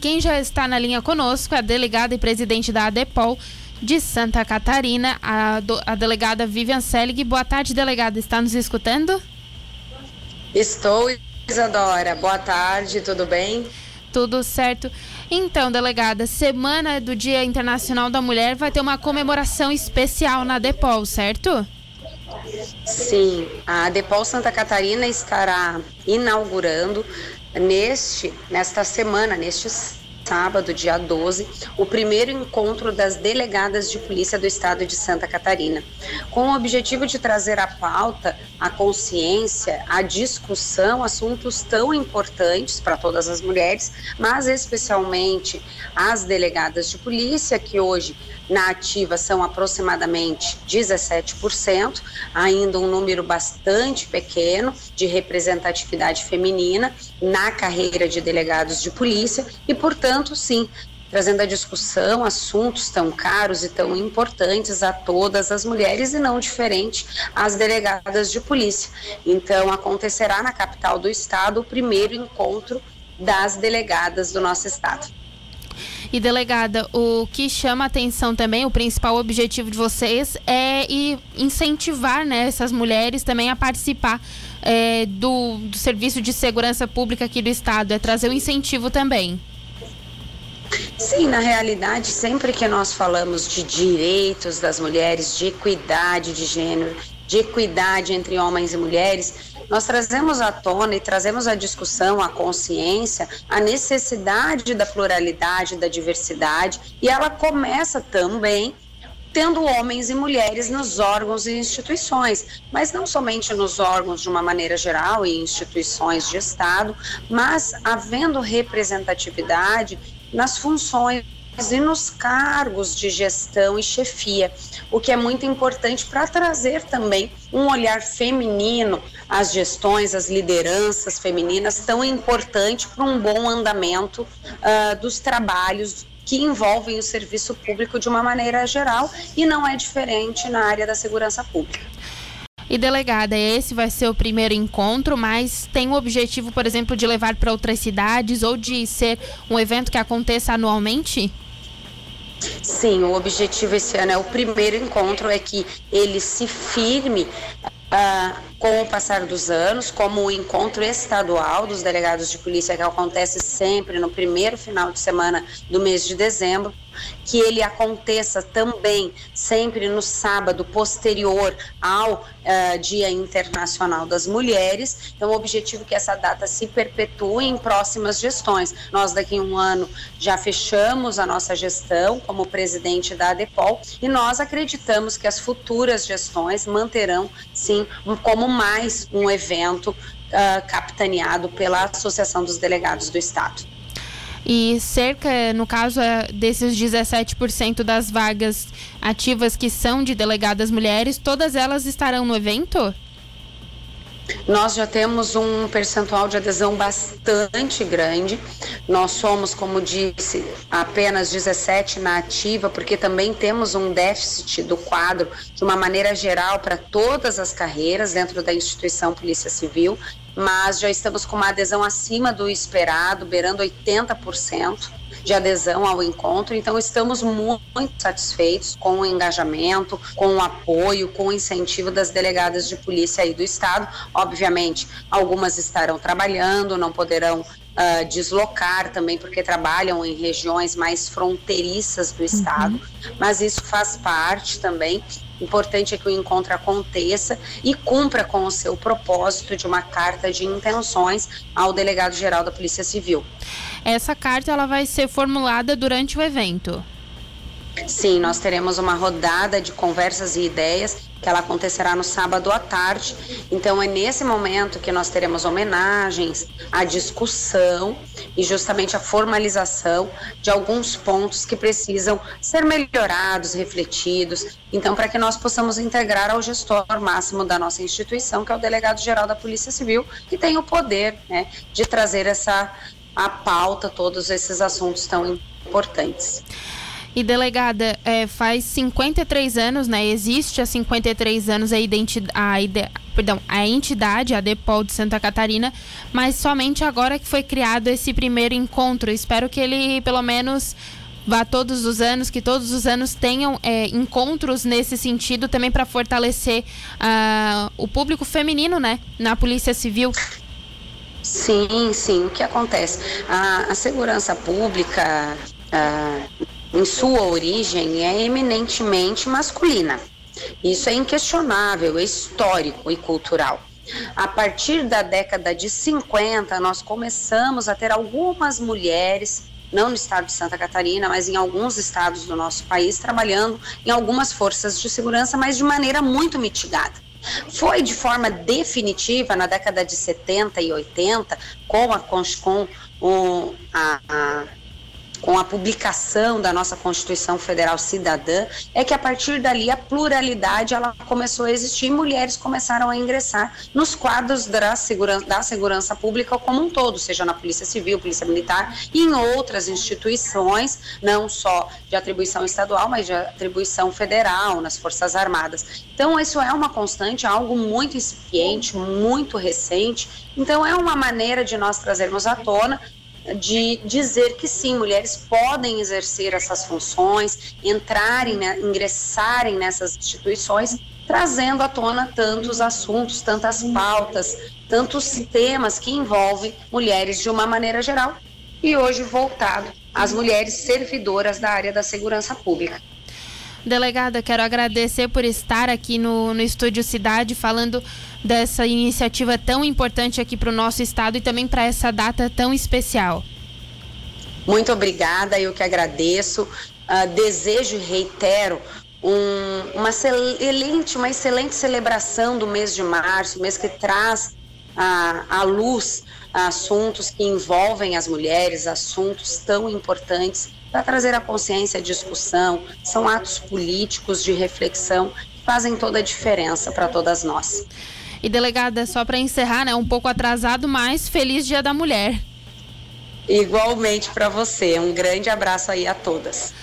Quem já está na linha conosco é a delegada e presidente da ADEPOL de Santa Catarina, a, do, a delegada Vivian Selig. Boa tarde, delegada. Está nos escutando? Estou, Isadora. Boa tarde, tudo bem? Tudo certo. Então, delegada, semana do Dia Internacional da Mulher vai ter uma comemoração especial na ADEPOL, certo? Sim, a ADEPOL Santa Catarina estará inaugurando neste, nesta semana, neste sábado, dia 12, o primeiro encontro das delegadas de polícia do estado de Santa Catarina, com o objetivo de trazer à pauta a consciência, a discussão, assuntos tão importantes para todas as mulheres, mas especialmente as delegadas de polícia, que hoje na ativa são aproximadamente 17%, ainda um número bastante pequeno de representatividade feminina na carreira de delegados de polícia e, portanto, sim, trazendo a discussão assuntos tão caros e tão importantes a todas as mulheres e não diferente às delegadas de polícia. Então, acontecerá na capital do estado o primeiro encontro das delegadas do nosso estado. E delegada, o que chama atenção também, o principal objetivo de vocês é incentivar né, essas mulheres também a participar é, do, do serviço de segurança pública aqui do estado, é trazer o um incentivo também. Sim, na realidade, sempre que nós falamos de direitos das mulheres, de equidade de gênero, de equidade entre homens e mulheres, nós trazemos à tona e trazemos à discussão, à consciência, a necessidade da pluralidade, da diversidade, e ela começa também tendo homens e mulheres nos órgãos e instituições, mas não somente nos órgãos de uma maneira geral e instituições de Estado, mas havendo representatividade nas funções e nos cargos de gestão e chefia, o que é muito importante para trazer também um olhar feminino às gestões, às lideranças femininas, tão importante para um bom andamento uh, dos trabalhos que envolvem o serviço público de uma maneira geral e não é diferente na área da segurança pública. E delegada, esse vai ser o primeiro encontro, mas tem o objetivo, por exemplo, de levar para outras cidades ou de ser um evento que aconteça anualmente? Sim, o objetivo esse ano é o primeiro encontro, é que ele se firme uh, com o passar dos anos, como o encontro estadual dos delegados de polícia que acontece sempre no primeiro final de semana do mês de dezembro que ele aconteça também sempre no sábado posterior ao uh, Dia Internacional das Mulheres. Então, o objetivo é que essa data se perpetue em próximas gestões. Nós, daqui a um ano, já fechamos a nossa gestão como presidente da ADEPOL e nós acreditamos que as futuras gestões manterão, sim, como mais um evento uh, capitaneado pela Associação dos Delegados do Estado. E cerca, no caso é desses 17% das vagas ativas que são de delegadas mulheres, todas elas estarão no evento? Nós já temos um percentual de adesão bastante grande. Nós somos, como disse, apenas 17 na ativa, porque também temos um déficit do quadro de uma maneira geral para todas as carreiras dentro da instituição Polícia Civil mas já estamos com uma adesão acima do esperado, beirando 80% de adesão ao encontro. Então, estamos muito satisfeitos com o engajamento, com o apoio, com o incentivo das delegadas de polícia aí do Estado. Obviamente, algumas estarão trabalhando, não poderão uh, deslocar também, porque trabalham em regiões mais fronteiriças do Estado, uhum. mas isso faz parte também Importante é que o encontro aconteça e cumpra com o seu propósito de uma carta de intenções ao delegado-geral da Polícia Civil. Essa carta ela vai ser formulada durante o evento. Sim, nós teremos uma rodada de conversas e ideias que ela acontecerá no sábado à tarde. Então é nesse momento que nós teremos homenagens, a discussão e justamente a formalização de alguns pontos que precisam ser melhorados, refletidos. Então para que nós possamos integrar ao gestor máximo da nossa instituição, que é o delegado geral da Polícia Civil, que tem o poder, né, de trazer essa a pauta todos esses assuntos tão importantes. E delegada, é, faz 53 anos, né? Existe há 53 anos a identidade, a, perdão, a entidade, a Depol de Santa Catarina, mas somente agora que foi criado esse primeiro encontro. Espero que ele, pelo menos, vá todos os anos, que todos os anos tenham é, encontros nesse sentido também para fortalecer uh, o público feminino, né, na Polícia Civil. Sim, sim. O que acontece? A, a segurança pública, uh, em sua origem, é eminentemente masculina. Isso é inquestionável, é histórico e cultural. A partir da década de 50, nós começamos a ter algumas mulheres, não no estado de Santa Catarina, mas em alguns estados do nosso país, trabalhando em algumas forças de segurança, mas de maneira muito mitigada. Foi de forma definitiva na década de 70 e 80, com a, com o, a, a com a publicação da nossa Constituição Federal Cidadã, é que a partir dali a pluralidade ela começou a existir e mulheres começaram a ingressar nos quadros da segurança, da segurança pública como um todo, seja na Polícia Civil, Polícia Militar e em outras instituições, não só de atribuição estadual, mas de atribuição federal, nas Forças Armadas. Então, isso é uma constante, algo muito incipiente, muito recente. Então, é uma maneira de nós trazermos à tona de dizer que sim, mulheres podem exercer essas funções, entrarem, né, ingressarem nessas instituições, trazendo à tona tantos assuntos, tantas pautas, tantos temas que envolvem mulheres de uma maneira geral e hoje voltado às mulheres servidoras da área da segurança pública. Delegada, quero agradecer por estar aqui no, no Estúdio Cidade falando dessa iniciativa tão importante aqui para o nosso estado e também para essa data tão especial. Muito obrigada, eu que agradeço. Uh, desejo e reitero um, uma excelente, uma excelente celebração do mês de março, mês que traz à, à luz assuntos que envolvem as mulheres, assuntos tão importantes para trazer a consciência, a discussão, são atos políticos de reflexão que fazem toda a diferença para todas nós. E delegada, só para encerrar, né, um pouco atrasado, mas feliz Dia da Mulher. Igualmente para você. Um grande abraço aí a todas.